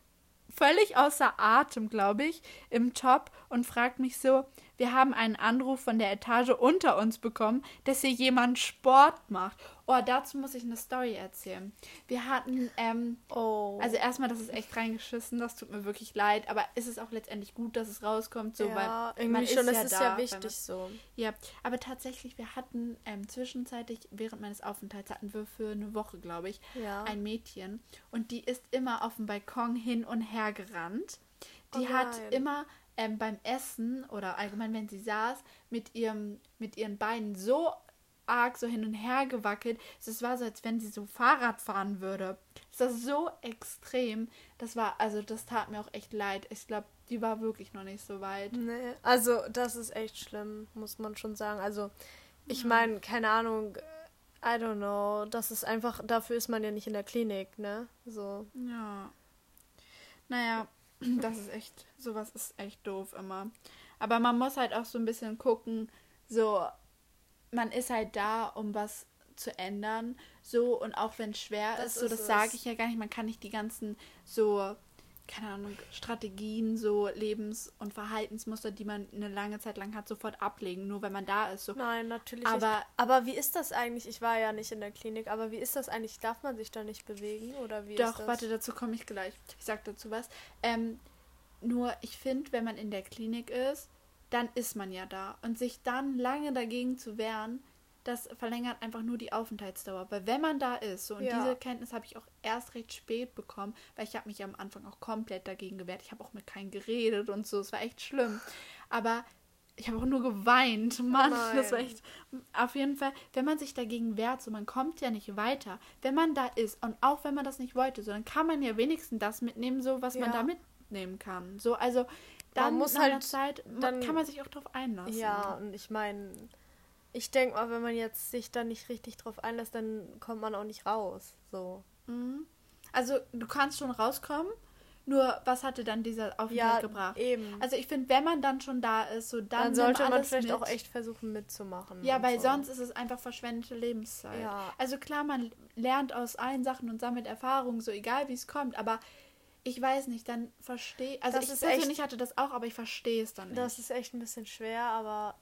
völlig außer Atem, glaube ich, im Top und fragt mich so, wir haben einen Anruf von der Etage unter uns bekommen, dass hier jemand Sport macht. Oh, dazu muss ich eine Story erzählen. Wir hatten, ähm, Oh. also erstmal, das ist echt reingeschissen, das tut mir wirklich leid, aber ist es auch letztendlich gut, dass es rauskommt, so, ja, weil irgendwie schon, ist das ja ist da, ja wichtig man- so. Ja, aber tatsächlich, wir hatten ähm, zwischenzeitlich, während meines Aufenthalts hatten wir für eine Woche, glaube ich, Ja. ein Mädchen und die ist immer auf dem Balkon hin und her gerannt. Die Oh hat immer ähm, beim Essen oder allgemein, wenn sie saß, mit ihrem, mit ihren Beinen so arg so hin und her gewackelt. Es war so, als wenn sie so Fahrrad fahren würde. Das war so extrem. Das war, also das tat mir auch echt leid. Ich glaube, die war wirklich noch nicht so weit. Nee, also das ist echt schlimm, muss man schon sagen. Also ich meine, keine Ahnung, I don't know, das ist einfach, dafür ist man ja nicht in der Klinik, ne? So. Ja. Naja, das ist echt, sowas ist echt doof immer. Aber man muss halt auch so ein bisschen gucken, so, man ist halt da, um was zu ändern, so, und auch wenn es schwer Das ist, so, ist das sage ich ja gar nicht, man kann nicht die ganzen, so, keine Ahnung, Strategien, so Lebens- und Verhaltensmuster, die man eine lange Zeit lang hat, sofort ablegen, nur wenn man da ist, so. Nein, natürlich Aber- nicht. Aber wie ist das eigentlich? Ich war ja nicht in der Klinik, aber wie ist das eigentlich? Darf man sich da nicht bewegen oder wie ist Doch, das? warte, dazu komme ich gleich. Ich sag dazu was. Ähm, nur, ich finde, wenn man in der Klinik ist, dann ist man ja da. Und sich dann lange dagegen zu wehren, das verlängert einfach nur die Aufenthaltsdauer. Weil wenn man da ist, so und Ja. diese Kenntnis habe ich auch erst recht spät bekommen, weil ich habe mich am Anfang auch komplett dagegen gewehrt. Ich habe auch mit keinem geredet und so. Es war echt schlimm. Aber ich habe auch nur geweint. Mann, Nein. das war echt. Auf jeden Fall, wenn man sich dagegen wehrt, so man kommt ja nicht weiter. Wenn man da ist und auch wenn man das nicht wollte, so dann kann man ja wenigstens das mitnehmen, so was man Ja. da mitnehmen kann. So, also dann muss nach einer halt Zeit dann- kann man sich auch drauf einlassen. Ja, und ich meine, ich denke mal, wenn man jetzt sich da nicht richtig drauf einlässt, dann kommt man auch nicht raus. So. Mhm. Also du kannst schon rauskommen, nur was hatte dann dieser Aufenthalt Ja, gebracht? eben. Also ich finde, wenn man dann schon da ist, so dann, dann sollte man vielleicht mit. auch echt versuchen mitzumachen. Ja, weil so. sonst ist es einfach verschwendete Lebenszeit. Ja. Also klar, man lernt aus allen Sachen und sammelt Erfahrungen, so egal wie es kommt, aber ich weiß nicht, dann verstehe. Also Das ich persönlich echt- hatte das auch, aber ich verstehe es dann nicht. Das ist echt ein bisschen schwer, aber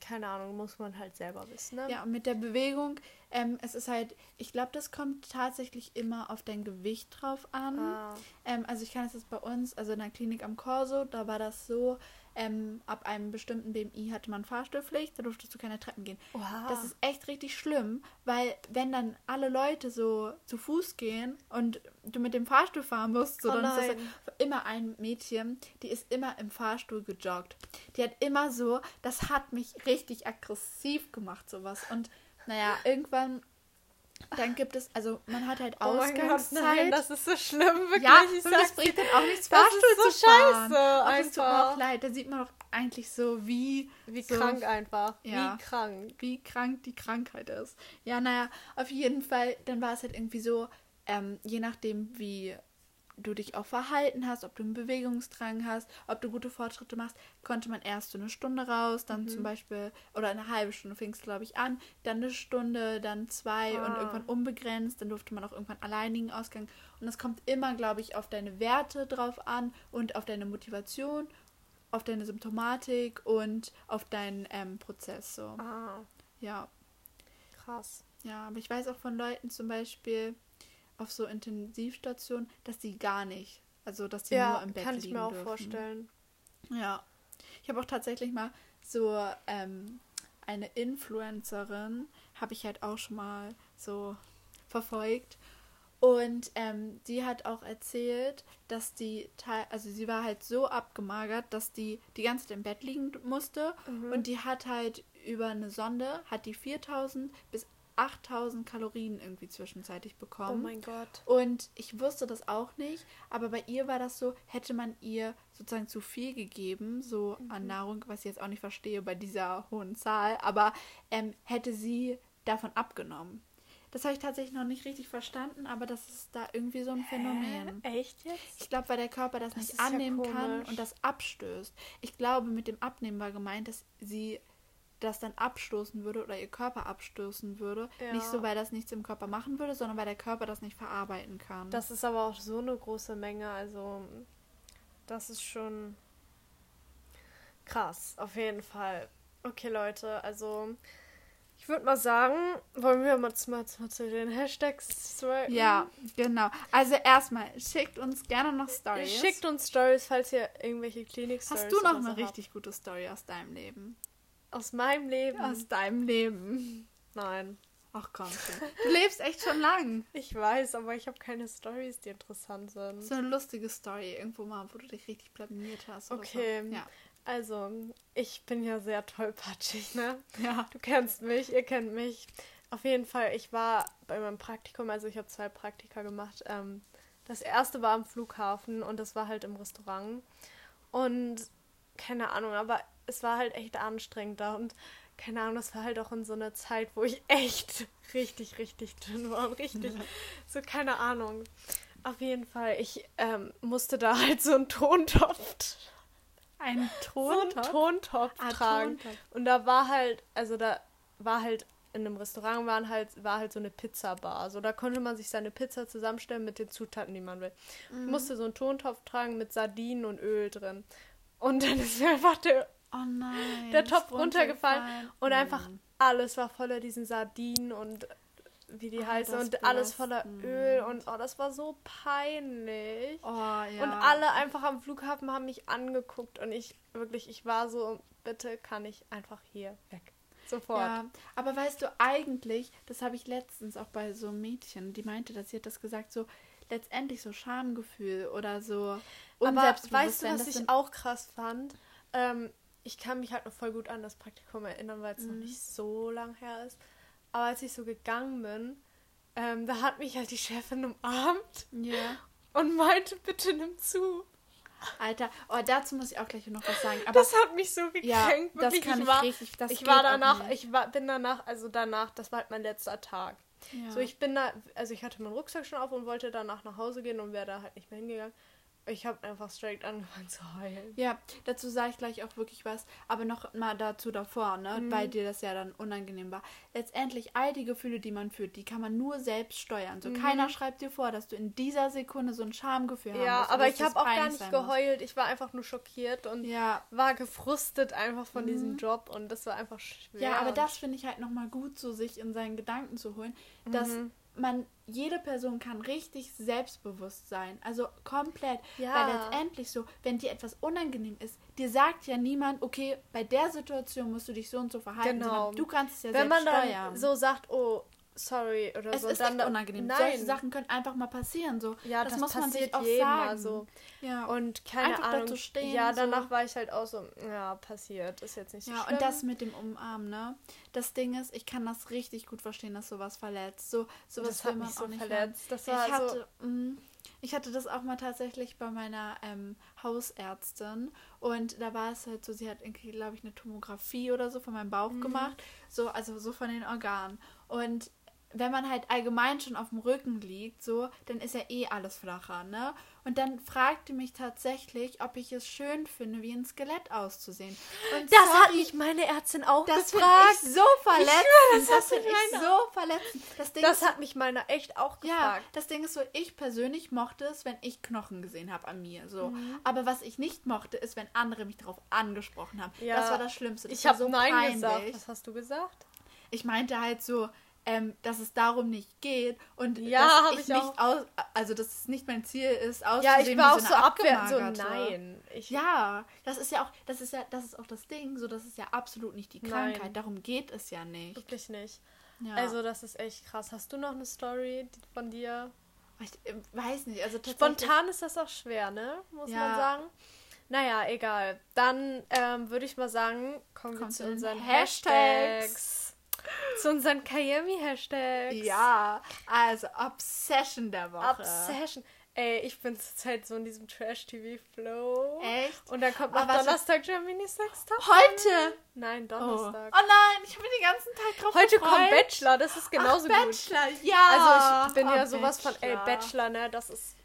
keine Ahnung, muss man halt selber wissen. Ne? ja, und mit der Bewegung, ähm, es ist halt, ich glaube, das kommt tatsächlich immer auf dein Gewicht drauf an. Ah. Ähm, also ich kann es jetzt bei uns, also in der Klinik am Corso, da war das so, ähm, ab einem bestimmten BMI hatte man Fahrstuhlpflicht, da durftest du keine Treppen gehen. Oha. Das ist echt richtig schlimm, weil wenn dann alle Leute so zu Fuß gehen und du mit dem Fahrstuhl fahren musst, so Oh dann ist das nein. immer ein Mädchen, die ist immer im Fahrstuhl gejoggt. Die hat immer so, das hat mich richtig aggressiv gemacht, sowas. Und naja, irgendwann, dann gibt es, also man hat halt oh mein Gott, Ausgangszeit. nein, das ist so schlimm, wirklich. ja, ich und das bringt dann auch nichts, Das Fahrstuhl ist so zu fahren. scheiße, Ach, Es tut mir auch einfach. leid, da sieht man doch eigentlich so, wie, Wie so, krank einfach. Ja. Wie krank. wie krank die Krankheit ist. Ja, naja, auf jeden Fall, dann war es halt irgendwie so, ähm, je nachdem, wie du dich auch verhalten hast, ob du einen Bewegungsdrang hast, ob du gute Fortschritte machst, konnte man erst so eine Stunde raus, dann Mhm. zum Beispiel, oder eine halbe Stunde fing es, glaube ich, an, dann eine Stunde, dann zwei und Ah. irgendwann unbegrenzt, dann durfte man auch irgendwann alleinigen Ausgang. Und es kommt immer, glaube ich, auf deine Werte drauf an und auf deine Motivation, auf deine Symptomatik und auf deinen ähm, Prozess. So. Ah, Ja. krass. Ja, aber ich weiß auch von Leuten zum Beispiel auf so Intensivstationen, dass die gar nicht, also dass die nur Ja, im Bett kann ich liegen mir auch dürfen. vorstellen. Ja. Ich habe auch tatsächlich mal so ähm, eine Influencerin, habe ich halt auch schon mal so verfolgt. Und ähm, die hat auch erzählt, dass die, teil- also sie war halt so abgemagert, dass die die ganze Zeit im Bett liegen musste. Mhm. Und die hat halt über eine Sonde, hat die 4000 bis 8000 Kalorien irgendwie zwischenzeitlich Oh bekommen. mein Gott. Und ich wusste das auch nicht, aber bei ihr war das so, hätte man ihr sozusagen zu viel gegeben, so an Nahrung, was ich jetzt auch nicht verstehe bei dieser hohen Zahl, aber ähm, hätte sie davon abgenommen. Das habe ich tatsächlich noch nicht richtig verstanden, aber das ist da irgendwie so ein Phänomen. Hä? Echt jetzt? Ich glaube, weil der Körper das, Das nicht ist ja annehmen kann und das abstößt. Ich glaube, mit dem Abnehmen war gemeint, dass sie das dann abstoßen würde oder ihr Körper abstoßen würde. Ja. Nicht so, weil das nichts im Körper machen würde, sondern weil der Körper das nicht verarbeiten kann. Das ist aber auch so eine große Menge, also das ist schon krass, auf jeden Fall. Okay, Leute, also ich würde mal sagen, wollen wir mal zu, mal zu, den Hashtags striken? ja, genau. Also erstmal, schickt uns gerne noch Stories. Schickt uns Stories, falls ihr irgendwelche Klinik-Stories Hast du noch eine habt. richtig gute Story aus deinem Leben? Aus meinem Leben? Aus deinem Leben. Nein. Ach komm. Du lebst echt schon lang. Ich weiß, aber ich habe keine Stories, die interessant sind. So eine lustige Story irgendwo mal, wo du dich richtig blamiert hast. Okay. So. Ja. Also, ich bin ja sehr tollpatschig, ne? Ja. Du kennst mich, ihr kennt mich. Auf jeden Fall, ich war bei meinem Praktikum, also ich habe zwei Praktika gemacht. Ähm, das erste war am Flughafen und das war halt im Restaurant. Und keine Ahnung, aber es war halt echt anstrengend da und keine Ahnung, das war halt auch in so einer Zeit, wo ich echt richtig, richtig dünn war und richtig, so keine Ahnung. Auf jeden Fall, ich ähm, musste da halt so einen Tontopf, Ein so einen Tontopf. Tontopf Ah, tragen. Tontopf. Und da war halt, also da war halt in einem Restaurant waren halt, war halt so eine Pizzabar. So, da konnte man sich seine Pizza zusammenstellen mit den Zutaten, die man will. Mhm. Ich musste so einen Tontopf tragen mit Sardinen und Öl drin. Und dann ist mir einfach der, Oh nein. der Topf runtergefallen und einfach alles war voller diesen Sardinen und wie die Oh, heißen und alles voller belastend. Öl und oh, das war so peinlich. Oh ja. Und alle einfach am Flughafen haben mich angeguckt und ich wirklich, ich war so, bitte kann ich einfach hier weg. Sofort. Ja, aber weißt du, eigentlich, das habe ich letztens auch bei so einem Mädchen, die meinte, dass sie hat das gesagt, so letztendlich so Schamgefühl oder so Aber weißt du, was ich auch krass fand? Ähm, ich kann mich halt noch voll gut an das Praktikum erinnern, weil es Mhm. noch nicht so lang her ist. Aber als ich so gegangen bin, ähm, da hat mich halt die Chefin umarmt Ja. und meinte, bitte nimm zu. Alter, oh, dazu muss ich auch gleich noch was sagen. Aber das hat mich so gekränkt. ja, das wirklich. kann ich ich war, richtig. Das ich war danach, ich war, bin danach, also danach, das war halt mein letzter Tag. Ja. So, ich bin da, also ich hatte meinen Rucksack schon auf und wollte danach nach Hause gehen und wäre da halt nicht mehr hingegangen. Ich habe einfach straight angefangen zu heulen. Ja, dazu sage ich gleich auch wirklich was, aber noch mal dazu davor, ne, Mhm. weil dir das ja dann unangenehm war. Letztendlich all die Gefühle, die man fühlt, die kann man nur selbst steuern. So Mhm. keiner schreibt dir vor, dass du in dieser Sekunde so ein Schamgefühl haben Ja, musst, aber ich habe auch gar nicht geheult. Ich war einfach nur schockiert und Ja, war gefrustet einfach von diesem Job und das war einfach schwer. Mhm. ja, aber das finde ich halt noch mal gut, so sich in seinen Gedanken zu holen, dass Mhm. Man jede Person kann richtig selbstbewusst sein, also komplett, Ja. weil letztendlich so, wenn dir etwas unangenehm ist, dir sagt ja niemand, okay, bei der Situation musst du dich so und so verhalten, Genau. sondern du kannst es ja Wenn selbst man dann steuern. so sagt, oh, sorry oder es so. ist dann unangenehm. Nein. Solche Sachen können einfach mal passieren. So. ja, das, das, muss man sich auch jedem sagen. mal so. Ja. Und keine Einfach Ahnung. dazu stehen, ja, so. danach war ich halt auch so, ja, passiert, ist jetzt nicht so ja, schlimm. und das mit dem Umarmen, ne? Das Ding ist, ich kann das richtig gut verstehen, dass sowas verletzt. So, sowas das hat mich auch so nicht verletzt. Das war Ich so, hatte, mm, ich hatte das auch mal tatsächlich bei meiner ähm, Hausärztin und da war es halt so, sie hat irgendwie, glaube ich, eine Tomographie oder so von meinem Bauch Mhm. gemacht, so also so von den Organen und wenn man halt allgemein schon auf dem Rücken liegt, so, dann ist ja eh alles flacher, ne? Und dann fragte mich tatsächlich, ob ich es schön finde, wie ein Skelett auszusehen. Und das sorry, hat mich meine Ärztin auch das gefragt. ich so verletzend. das das hat finde mich ich meine- so verletzend. Das Ding Das ist, hat mich meiner echt auch ja, gefragt. das Ding ist so, ich persönlich mochte es, wenn ich Knochen gesehen habe an mir. So. Mhm. Aber was ich nicht mochte, ist, wenn andere mich darauf angesprochen haben. Ja, das war das Schlimmste. Das Ich habe so Nein peinlich. gesagt. Was hast du gesagt? Ich meinte halt so, ähm, dass es darum nicht geht und Ja, dass ich, ich nicht aus, also dass es nicht mein Ziel ist, auszusehen Ja, ich war auch so abwertend. So, nein. Ich, Ja, das ist ja auch, das ist ja, das ist auch das Ding, so das ist ja absolut nicht die Nein. Krankheit. Darum geht es ja nicht. Wirklich nicht. Ja. Also, das ist echt krass. Hast du noch eine Story von dir? ich äh, weiß nicht, also. Spontan ist das auch schwer, ne? Muss Ja. man sagen. Naja, egal. Dann ähm, würde ich mal sagen, kommen wir Kommt zu zu unseren Hashtags. Hashtags. Zu unseren Kayemi-Hashtags. Ja, also Obsession der Woche. Obsession. Ey, ich bin zurzeit so in diesem Trash-TV-Flow. Echt? Und dann kommt noch Aber was- Donnerstag Germany Sex Top. Heute? Nein, Oh. oh Donnerstag. nein, ich habe den ganzen Tag drauf Heute gefreut. kommt Bachelor, das ist genauso Ach, gut. Bachelor, ja. Also ich bin Oh, ja sowas von, ey, Bachelor. Bachelor, ne, das ist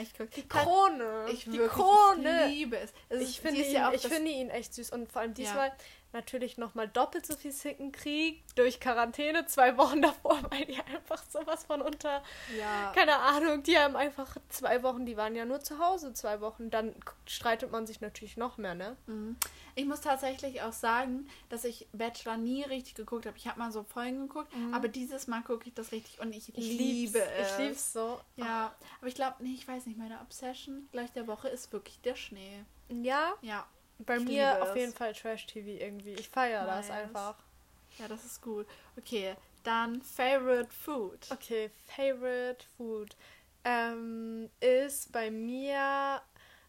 ich guck. die Krone. Ich die wirklich, Krone. Ich liebe es. es Ich finde ihn, ja ich finde ihn echt süß und vor allem Ja. Natürlich nochmal doppelt so viel Sickenkrieg durch Quarantäne, zwei Wochen davor, weil die einfach sowas von unter, Ja. keine Ahnung, die haben einfach zwei Wochen, die waren ja nur zu Hause zwei Wochen, dann streitet man sich natürlich noch mehr, ne? Mhm. Ich muss tatsächlich auch sagen, dass ich Bachelor nie richtig geguckt habe. Ich habe mal so Folgen geguckt, aber dieses Mal gucke ich das richtig und ich, Mhm. Ich liebe es. Ich lieb's so. Ja, aber ich glaube, nee, ich weiß nicht, meine Obsession gleich der Woche ist wirklich der Schnee. Ja, Ja, bei Ich mir auf jeden Fall Trash-TV irgendwie. Ich feiere das Nice. einfach. ja, das ist gut. Okay, dann Favorite Food. Okay, Favorite Food ähm, ist bei mir.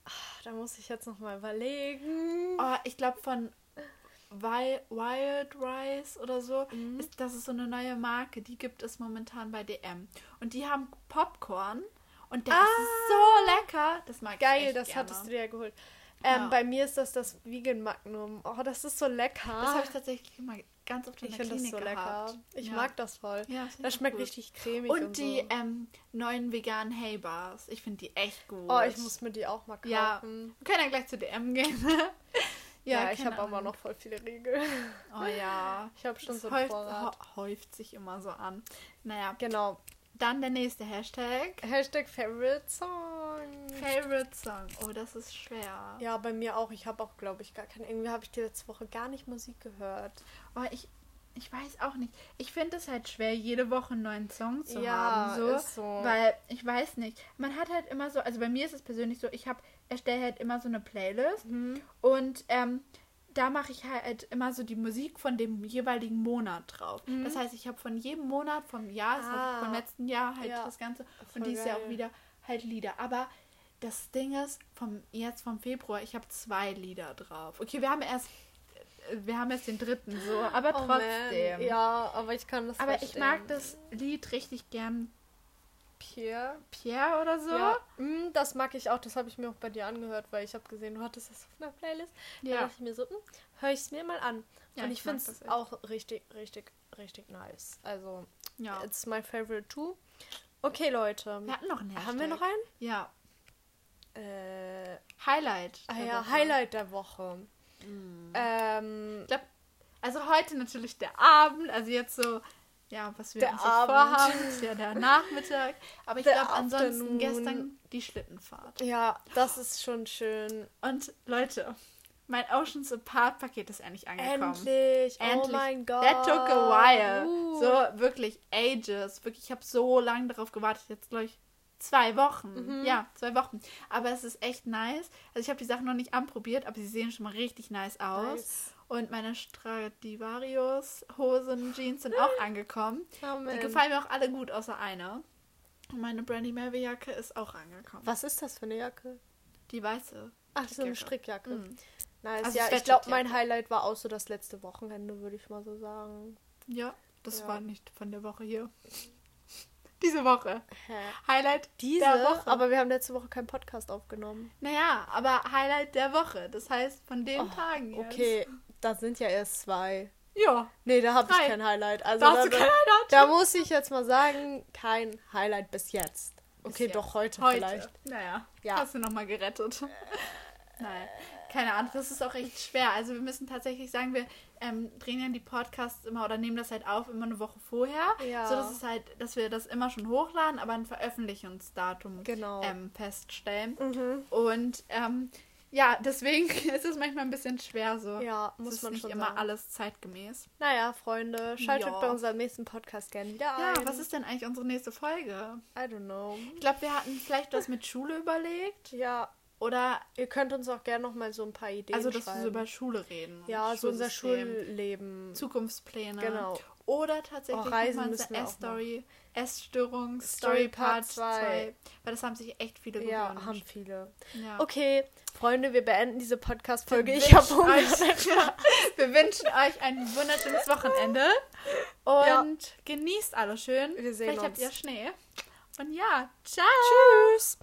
Ach, da muss ich jetzt noch mal überlegen. Oh, ich glaube von Wild, Wild Rice oder so. Mhm. Ist, das ist so eine neue Marke, die gibt es momentan bei DM. Und die haben Popcorn und der Ah. ist so lecker. Das mag ich Geil, das gerne. hattest du dir ja geholt. Ähm, Ja. Bei mir ist das das Vegan Magnum. Oh, das ist so lecker. Das habe ich tatsächlich mal ganz oft in ich der finde das Klinik so gehabt. lecker. Ich Ja. mag das voll. Ja, das Das schmeckt gut. richtig cremig. Und, Und, die so. ähm, neuen veganen Hay Bars. Ich finde die echt gut. Oh, ich muss mir die auch mal kaufen. Ja. Wir können ja gleich zu DM gehen. Ja, ich habe aber noch voll viele Riegel. Oh ja. Ich habe schon Das so einen häuft, Vorrat. hä- häuft sich immer so an. Naja, Genau. dann der nächste Hashtag. Hashtag Favorite Song. Favorite Song. Oh, das ist schwer. Ja, bei mir auch. Ich habe auch, glaube ich, gar keine. Irgendwie habe ich die letzte Woche gar nicht Musik gehört. Oh, ich, ich weiß auch nicht. Ich finde es halt schwer, jede Woche einen neuen Song zu Ja, haben. So, ist so. Weil, ich weiß nicht. Man hat halt immer so, also bei mir ist es persönlich so, ich habe, erstelle halt immer so eine Playlist Mhm. und ähm, da mache ich halt immer so die Musik von dem jeweiligen Monat drauf. Mhm. Das heißt, ich habe von jedem Monat, vom Jahr, Ah. vom letzten Jahr halt Ja. das Ganze. Voll und dieses Jahr geil. auch wieder halt Lieder. Aber das Ding ist, vom, jetzt vom Februar, ich habe zwei Lieder drauf. Okay, wir haben erst wir haben jetzt den dritten so, aber Oh trotzdem. man. Ja, aber ich kann das aber ich verstehen. mag das Lied richtig gern. Pierre. Pierre oder so? Ja, mm, das mag ich auch. Das habe ich mir auch bei dir angehört, weil ich habe gesehen, du hattest das auf einer Playlist. Da Ja. dachte ich mir so, hm, höre ich es mir mal an. Ja, Und ich ich, finde es auch richtig, richtig, richtig nice. Also, ja. it's my favorite too. Okay, Leute. Wir hatten noch einen Hashtag. Haben wir noch einen? Ja. Äh, Highlight. ah ja, Woche. Highlight der Woche. Ähm, Ich glaube, also heute natürlich der Abend, also jetzt so, ja, was wir Der uns so Abend. vorhaben, ist ja der Nachmittag. Aber ich glaube ansonsten gestern die Schlittenfahrt. ja, das ist schon schön. Und Leute, mein Oceans Apart Paket ist endlich angekommen. Endlich. Oh Endlich. mein Gott. That took a while. Uh. So, wirklich ages. Wirklich, ich habe so lange darauf gewartet. Jetzt, glaube ich, zwei Wochen. Mhm. Ja, zwei Wochen. Aber es ist echt nice. Also, ich habe die Sachen noch nicht anprobiert, aber sie sehen schon mal richtig nice aus. Nice. Und meine Stradivarius Hosen, Jeans sind auch angekommen. Die Amen. gefallen mir auch alle gut, außer einer. Und meine Brandy Melville Jacke ist auch angekommen. Was ist das für eine Jacke? Die weiße. Ach, so eine Strickjacke. Strickjacke. Mhm. Nice. Also ja, ich glaube, mein Highlight war auch so das letzte Wochenende, würde ich mal so sagen. Ja, das Ja. war nicht von der Woche hier. Diese Woche. Hä? Highlight Diese der Woche. Aber wir haben letzte Woche keinen Podcast aufgenommen. Naja, aber Highlight der Woche. Das heißt, von den Oh, Tagen jetzt. Okay, das sind ja erst zwei. Ja, Nee, da habe ich kein Highlight. Also da hast du da, kein Highlight. da muss ich jetzt mal sagen, kein Highlight bis jetzt. Okay, jetzt. doch heute, Heute. vielleicht. Naja, Ja. hast du nochmal gerettet. Nein, keine Ahnung, das ist auch echt schwer. Also wir müssen tatsächlich sagen, wir ähm, drehen ja die Podcasts immer oder nehmen das halt auf immer eine Woche vorher. Ja. So dass es halt, dass wir das immer schon hochladen, aber ein Veröffentlichungsdatum Genau. ähm, feststellen. Mhm. Und ähm, ja, deswegen ist es manchmal ein bisschen schwer so. Ja, es muss ist man nicht schon immer sagen. alles zeitgemäß. Naja, Freunde, schaltet Ja. bei unserem nächsten Podcast gerne wieder Ja, ein. was ist denn eigentlich unsere nächste Folge? I don't know. Ich glaube, wir hatten vielleicht was mit Schule überlegt. Ja, Oder, ihr könnt uns auch gerne noch mal so ein paar Ideen also, dass schreiben. wir so über Schule reden. ja, so unser Schulleben. Zukunftspläne. Genau. Oder tatsächlich Oh, Reisen unsere Essstory, Essstörung, Story Part Part zwei. 2. Weil das haben sich echt viele Ja, gewünscht. haben viele. Ja. Okay, Freunde, wir beenden diese Podcast-Folge. Wir Ich habe wünschen Hunger. euch- ja, Wir wünschen euch ein wunderschönes Wochenende und Ja. genießt alles schön. Wir sehen Vielleicht habt uns. ihr Schnee. Und ja, ciao. Tschüss.